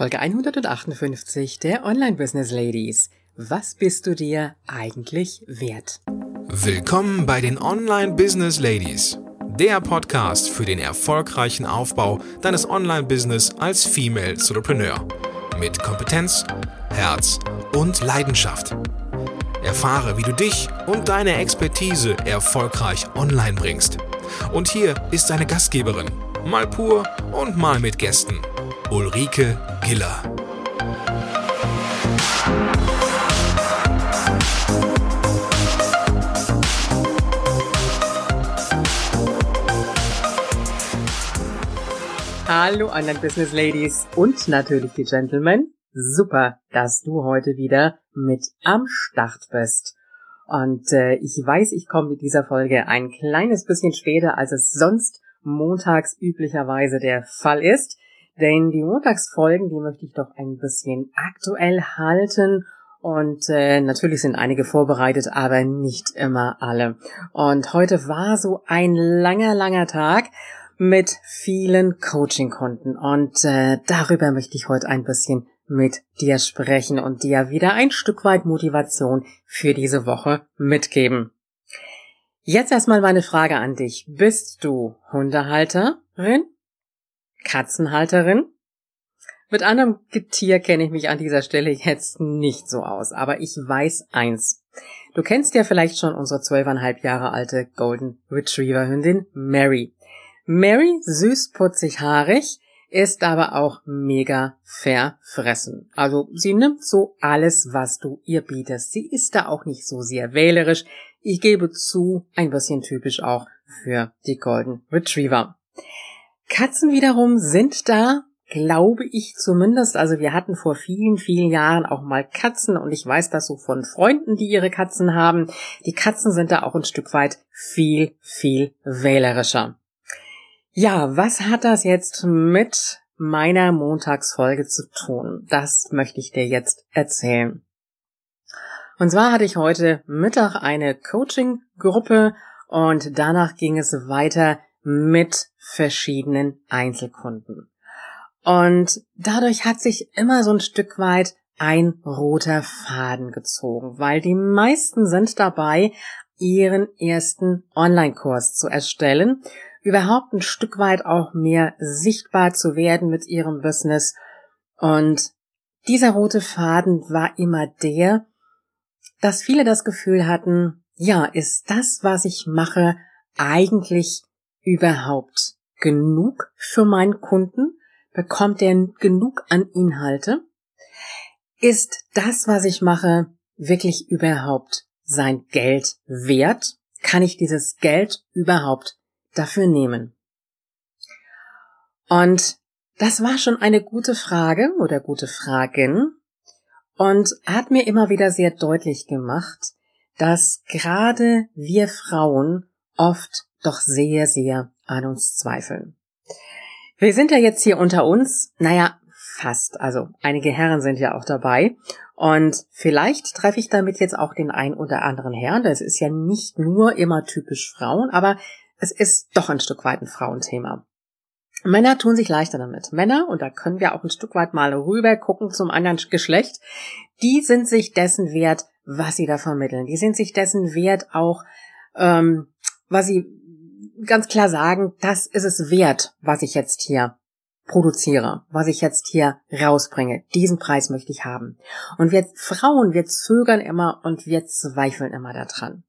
Folge 158 der Online Business Ladies. Was bist du dir eigentlich wert? Willkommen bei den Online Business Ladies, der Podcast für den erfolgreichen Aufbau deines Online Business als Female Entrepreneur mit Kompetenz, Herz und Leidenschaft. Erfahre, wie du dich und deine Expertise erfolgreich online bringst. Und hier ist deine Gastgeberin, mal pur und mal mit Gästen, Ulrike Giller. Hallo anderen Business Ladies und natürlich die Gentlemen. Super, dass du heute wieder mit am Start bist. Und äh, ich weiß, ich komme mit dieser Folge ein kleines bisschen später, als es sonst montags üblicherweise der Fall ist. Denn die Montagsfolgen, die möchte ich doch ein bisschen aktuell halten. Und äh, natürlich sind einige vorbereitet, aber nicht immer alle. Und heute war so ein langer, langer Tag mit vielen Coaching-Kunden. Und äh, darüber möchte ich heute ein bisschen mit dir sprechen und dir wieder ein Stück weit Motivation für diese Woche mitgeben. Jetzt erstmal meine Frage an dich. Bist du Hundehalterin? Katzenhalterin? Mit anderem Getier kenne ich mich an dieser Stelle jetzt nicht so aus, aber ich weiß eins. Du kennst ja vielleicht schon unsere zwölfeinhalb Jahre alte Golden Retriever Hündin Mary. Mary, süß, putzig, haarig, ist aber auch mega verfressen. Also sie nimmt so alles, was du ihr bietest. Sie ist da auch nicht so sehr wählerisch. Ich gebe zu, ein bisschen typisch auch für die Golden Retriever. Katzen wiederum sind da, glaube ich zumindest. Also wir hatten vor vielen, vielen Jahren auch mal Katzen und ich weiß das so von Freunden, die ihre Katzen haben. Die Katzen sind da auch ein Stück weit viel, viel wählerischer. Ja, was hat das jetzt mit meiner Montagsfolge zu tun? Das möchte ich dir jetzt erzählen. Und zwar hatte ich heute Mittag eine Coaching-Gruppe und danach ging es weiter mit verschiedenen Einzelkunden. Und dadurch hat sich immer so ein Stück weit ein roter Faden gezogen, weil die meisten sind dabei, ihren ersten Online-Kurs zu erstellen überhaupt ein Stück weit auch mehr sichtbar zu werden mit ihrem Business. Und dieser rote Faden war immer der, dass viele das Gefühl hatten, ja, ist das, was ich mache, eigentlich überhaupt genug für meinen Kunden? Bekommt er genug an Inhalte? Ist das, was ich mache, wirklich überhaupt sein Geld wert? Kann ich dieses Geld überhaupt dafür nehmen? Und das war schon eine gute Frage oder gute Fragen und hat mir immer wieder sehr deutlich gemacht, dass gerade wir Frauen oft doch sehr, sehr an uns zweifeln. Wir sind ja jetzt hier unter uns, naja, fast, also einige Herren sind ja auch dabei und vielleicht treffe ich damit jetzt auch den ein oder anderen Herrn, das ist ja nicht nur immer typisch Frauen, aber es ist doch ein Stück weit ein Frauenthema. Männer tun sich leichter damit. Männer, und da können wir auch ein Stück weit mal rüber gucken zum anderen Geschlecht, die sind sich dessen wert, was sie da vermitteln. Die sind sich dessen wert auch, ähm, was sie ganz klar sagen, das ist es wert, was ich jetzt hier produziere, was ich jetzt hier rausbringe. Diesen Preis möchte ich haben. Und wir Frauen, wir zögern immer und wir zweifeln immer daran.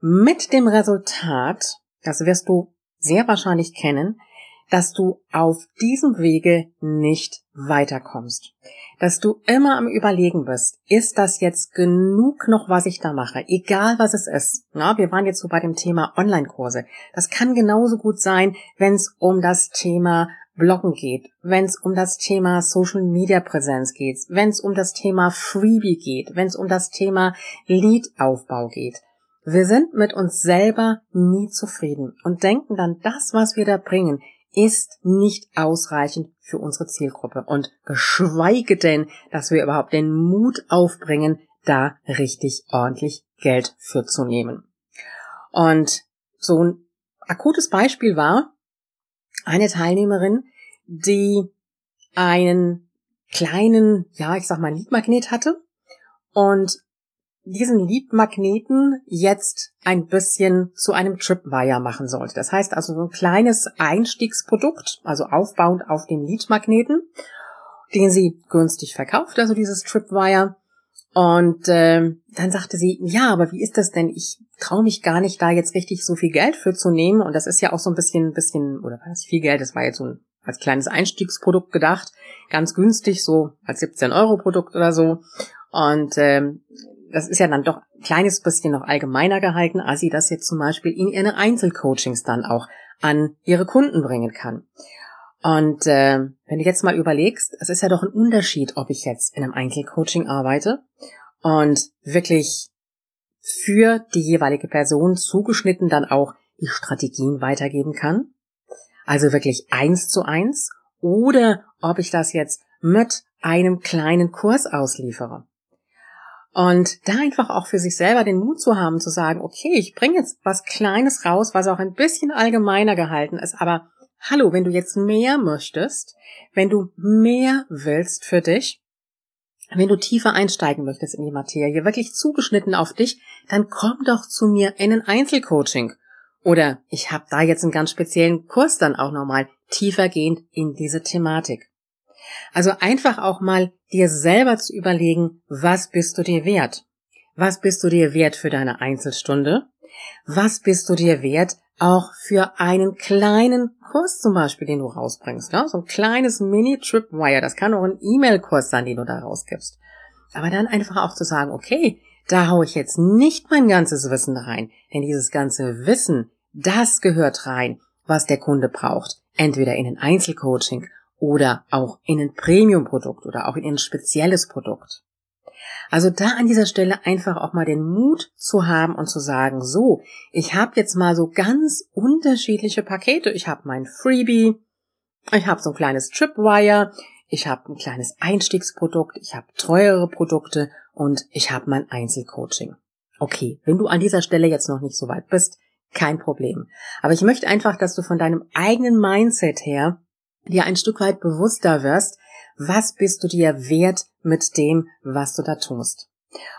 Mit dem Resultat, das wirst du sehr wahrscheinlich kennen, dass du auf diesem Wege nicht weiterkommst. Dass du immer am Überlegen bist, ist das jetzt genug noch, was ich da mache? Egal was es ist. Na, wir waren jetzt so bei dem Thema Online-Kurse. Das kann genauso gut sein, wenn es um das Thema Bloggen geht, wenn es um das Thema Social Media Präsenz geht, wenn es um das Thema Freebie geht, wenn es um das Thema Lead-Aufbau geht. Wir sind mit uns selber nie zufrieden und denken dann, das, was wir da bringen, ist nicht ausreichend für unsere Zielgruppe und geschweige denn, dass wir überhaupt den Mut aufbringen, da richtig ordentlich Geld für zu nehmen. Und so ein akutes Beispiel war eine Teilnehmerin, die einen kleinen, ja, ich sag mal, Leadmagnet hatte und diesen Leadmagneten jetzt ein bisschen zu einem Tripwire machen sollte. Das heißt also so ein kleines Einstiegsprodukt, also aufbauend auf dem Leadmagneten, den sie günstig verkauft, also dieses Tripwire. Und äh, dann sagte sie, ja, aber wie ist das denn? Ich traue mich gar nicht, da jetzt richtig so viel Geld für zu nehmen. Und das ist ja auch so ein bisschen, bisschen, oder war das viel Geld? Das war jetzt so ein als kleines Einstiegsprodukt gedacht, ganz günstig, so als 17 Euro Produkt oder so. Und ähm, das ist ja dann doch ein kleines bisschen noch allgemeiner gehalten, als sie das jetzt zum Beispiel in ihre Einzelcoachings dann auch an ihre Kunden bringen kann. Und äh, wenn du jetzt mal überlegst, es ist ja doch ein Unterschied, ob ich jetzt in einem Einzelcoaching arbeite und wirklich für die jeweilige Person zugeschnitten dann auch die Strategien weitergeben kann. Also wirklich eins zu eins. Oder ob ich das jetzt mit einem kleinen Kurs ausliefere. Und da einfach auch für sich selber den Mut zu haben, zu sagen, okay, ich bringe jetzt was Kleines raus, was auch ein bisschen allgemeiner gehalten ist, aber hallo, wenn du jetzt mehr möchtest, wenn du mehr willst für dich, wenn du tiefer einsteigen möchtest in die Materie, wirklich zugeschnitten auf dich, dann komm doch zu mir in ein Einzelcoaching. Oder ich habe da jetzt einen ganz speziellen Kurs dann auch nochmal tiefergehend in diese Thematik. Also einfach auch mal dir selber zu überlegen, was bist du dir wert? Was bist du dir wert für deine Einzelstunde? Was bist du dir wert auch für einen kleinen Kurs zum Beispiel, den du rausbringst? Ja? So ein kleines Mini-Tripwire, das kann auch ein E-Mail-Kurs sein, den du da rausgibst. Aber dann einfach auch zu sagen, okay, da hau ich jetzt nicht mein ganzes Wissen rein, denn dieses ganze Wissen, das gehört rein, was der Kunde braucht, entweder in ein Einzelcoaching oder auch in ein Premium-Produkt oder auch in ein spezielles Produkt. Also da an dieser Stelle einfach auch mal den Mut zu haben und zu sagen, so, ich habe jetzt mal so ganz unterschiedliche Pakete. Ich habe mein Freebie, ich habe so ein kleines Tripwire, ich habe ein kleines Einstiegsprodukt, ich habe teurere Produkte und ich habe mein Einzelcoaching. Okay, wenn du an dieser Stelle jetzt noch nicht so weit bist, kein Problem. Aber ich möchte einfach, dass du von deinem eigenen Mindset her dir ein Stück weit bewusster wirst, was bist du dir wert mit dem, was du da tust.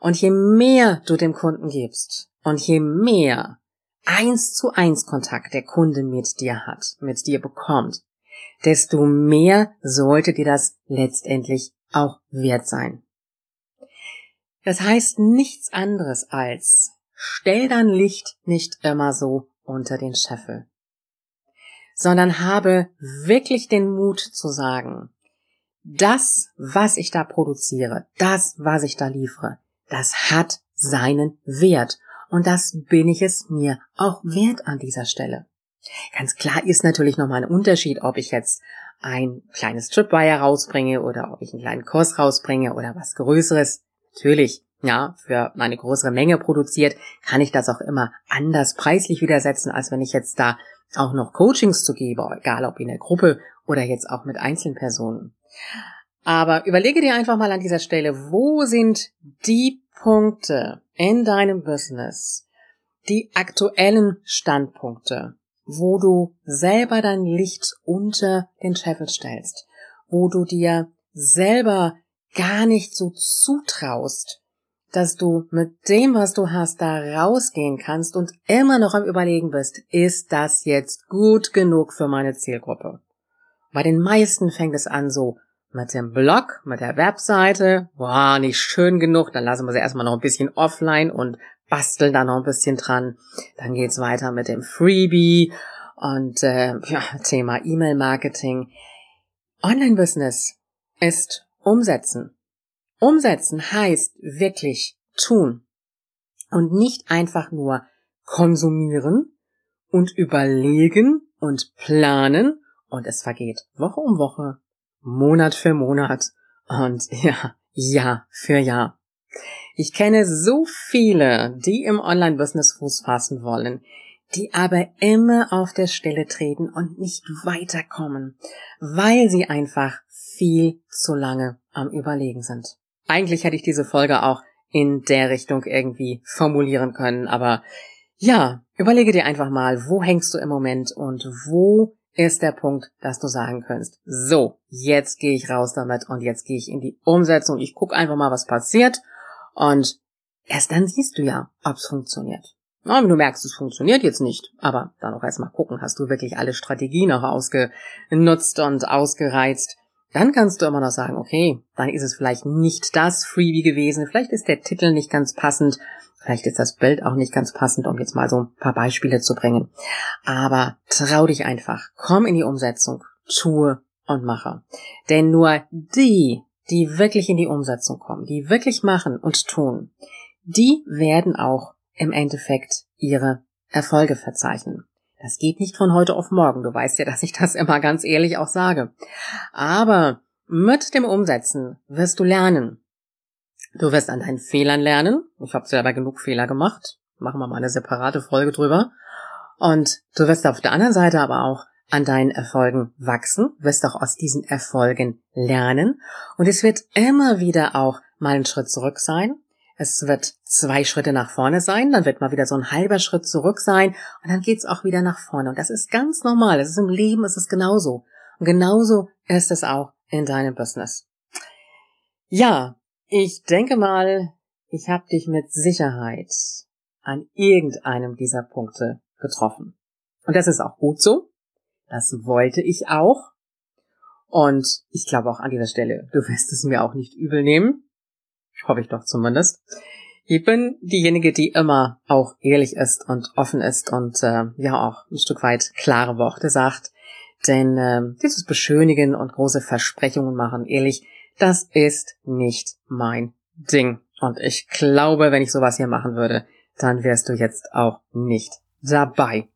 Und je mehr du dem Kunden gibst und je mehr eins zu eins Kontakt der Kunde mit dir hat, mit dir bekommt, desto mehr sollte dir das letztendlich auch wert sein. Das heißt nichts anderes als, stell dein Licht nicht immer so unter den Scheffel sondern habe wirklich den Mut zu sagen, das, was ich da produziere, das, was ich da liefere, das hat seinen Wert. Und das bin ich es mir auch wert an dieser Stelle. Ganz klar ist natürlich nochmal ein Unterschied, ob ich jetzt ein kleines Tripwire rausbringe oder ob ich einen kleinen Kurs rausbringe oder was Größeres. Natürlich, ja, für eine größere Menge produziert, kann ich das auch immer anders preislich widersetzen, als wenn ich jetzt da auch noch Coachings zu geben, egal ob in der Gruppe oder jetzt auch mit Einzelpersonen. Aber überlege dir einfach mal an dieser Stelle, wo sind die Punkte in deinem Business, die aktuellen Standpunkte, wo du selber dein Licht unter den Scheffel stellst, wo du dir selber gar nicht so zutraust, dass du mit dem, was du hast, da rausgehen kannst und immer noch am Überlegen bist, ist das jetzt gut genug für meine Zielgruppe? Bei den meisten fängt es an so mit dem Blog, mit der Webseite, boah, nicht schön genug, dann lassen wir sie erstmal noch ein bisschen offline und basteln da noch ein bisschen dran. Dann geht's weiter mit dem Freebie und äh, ja, Thema E-Mail-Marketing. Online-Business ist umsetzen. Umsetzen heißt wirklich tun und nicht einfach nur konsumieren und überlegen und planen und es vergeht Woche um Woche, Monat für Monat und ja, Jahr für Jahr. Ich kenne so viele, die im Online-Business Fuß fassen wollen, die aber immer auf der Stelle treten und nicht weiterkommen, weil sie einfach viel zu lange am Überlegen sind. Eigentlich hätte ich diese Folge auch in der Richtung irgendwie formulieren können, aber ja, überlege dir einfach mal, wo hängst du im Moment und wo ist der Punkt, dass du sagen kannst, so, jetzt gehe ich raus damit und jetzt gehe ich in die Umsetzung. Ich gucke einfach mal, was passiert und erst dann siehst du ja, ob es funktioniert. Ja, du merkst, es funktioniert jetzt nicht, aber dann auch erstmal gucken, hast du wirklich alle Strategien auch ausgenutzt und ausgereizt. Dann kannst du immer noch sagen, okay, dann ist es vielleicht nicht das Freebie gewesen, vielleicht ist der Titel nicht ganz passend, vielleicht ist das Bild auch nicht ganz passend, um jetzt mal so ein paar Beispiele zu bringen. Aber trau dich einfach, komm in die Umsetzung, tue und mache. Denn nur die, die wirklich in die Umsetzung kommen, die wirklich machen und tun, die werden auch im Endeffekt ihre Erfolge verzeichnen. Das geht nicht von heute auf morgen. Du weißt ja, dass ich das immer ganz ehrlich auch sage. Aber mit dem Umsetzen wirst du lernen. Du wirst an deinen Fehlern lernen. Ich habe selber genug Fehler gemacht. Machen wir mal eine separate Folge drüber. Und du wirst auf der anderen Seite aber auch an deinen Erfolgen wachsen, wirst auch aus diesen Erfolgen lernen. Und es wird immer wieder auch mal ein Schritt zurück sein. Es wird zwei Schritte nach vorne sein, dann wird mal wieder so ein halber Schritt zurück sein und dann geht's auch wieder nach vorne. Und das ist ganz normal. Das ist im Leben, ist es genauso. Und genauso ist es auch in deinem Business. Ja, ich denke mal, ich habe dich mit Sicherheit an irgendeinem dieser Punkte getroffen. Und das ist auch gut so. Das wollte ich auch. Und ich glaube auch an dieser Stelle, du wirst es mir auch nicht übel nehmen. Hoffe ich doch zumindest. Ich bin diejenige, die immer auch ehrlich ist und offen ist und äh, ja auch ein Stück weit klare Worte sagt. Denn äh, dieses Beschönigen und große Versprechungen machen, ehrlich, das ist nicht mein Ding. Und ich glaube, wenn ich sowas hier machen würde, dann wärst du jetzt auch nicht dabei.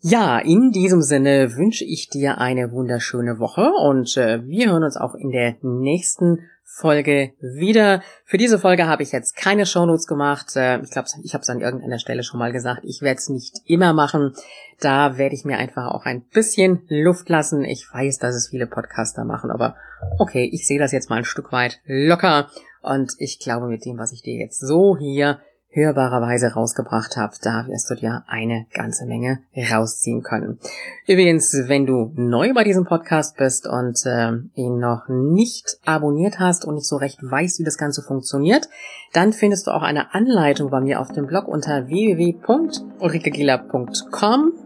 Ja, in diesem Sinne wünsche ich dir eine wunderschöne Woche und äh, wir hören uns auch in der nächsten Folge wieder. Für diese Folge habe ich jetzt keine Shownotes gemacht. Äh, ich glaube, ich habe es an irgendeiner Stelle schon mal gesagt. Ich werde es nicht immer machen. Da werde ich mir einfach auch ein bisschen Luft lassen. Ich weiß, dass es viele Podcaster machen, aber okay, ich sehe das jetzt mal ein Stück weit locker. Und ich glaube, mit dem, was ich dir jetzt so hier hörbarerweise rausgebracht habe, da wirst du dir eine ganze Menge rausziehen können. Übrigens, wenn du neu bei diesem Podcast bist und äh, ihn noch nicht abonniert hast und nicht so recht weißt, wie das Ganze funktioniert, dann findest du auch eine Anleitung bei mir auf dem Blog unter www.ulrikegila.com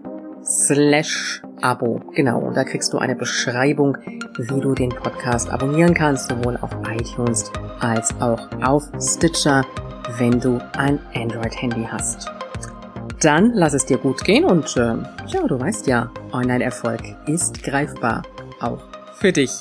slash Abo. Genau, und da kriegst du eine Beschreibung, wie du den Podcast abonnieren kannst, sowohl auf iTunes als auch auf Stitcher wenn du ein Android-Handy hast. Dann lass es dir gut gehen und äh, ja, du weißt ja, Online-Erfolg ist greifbar, auch für dich.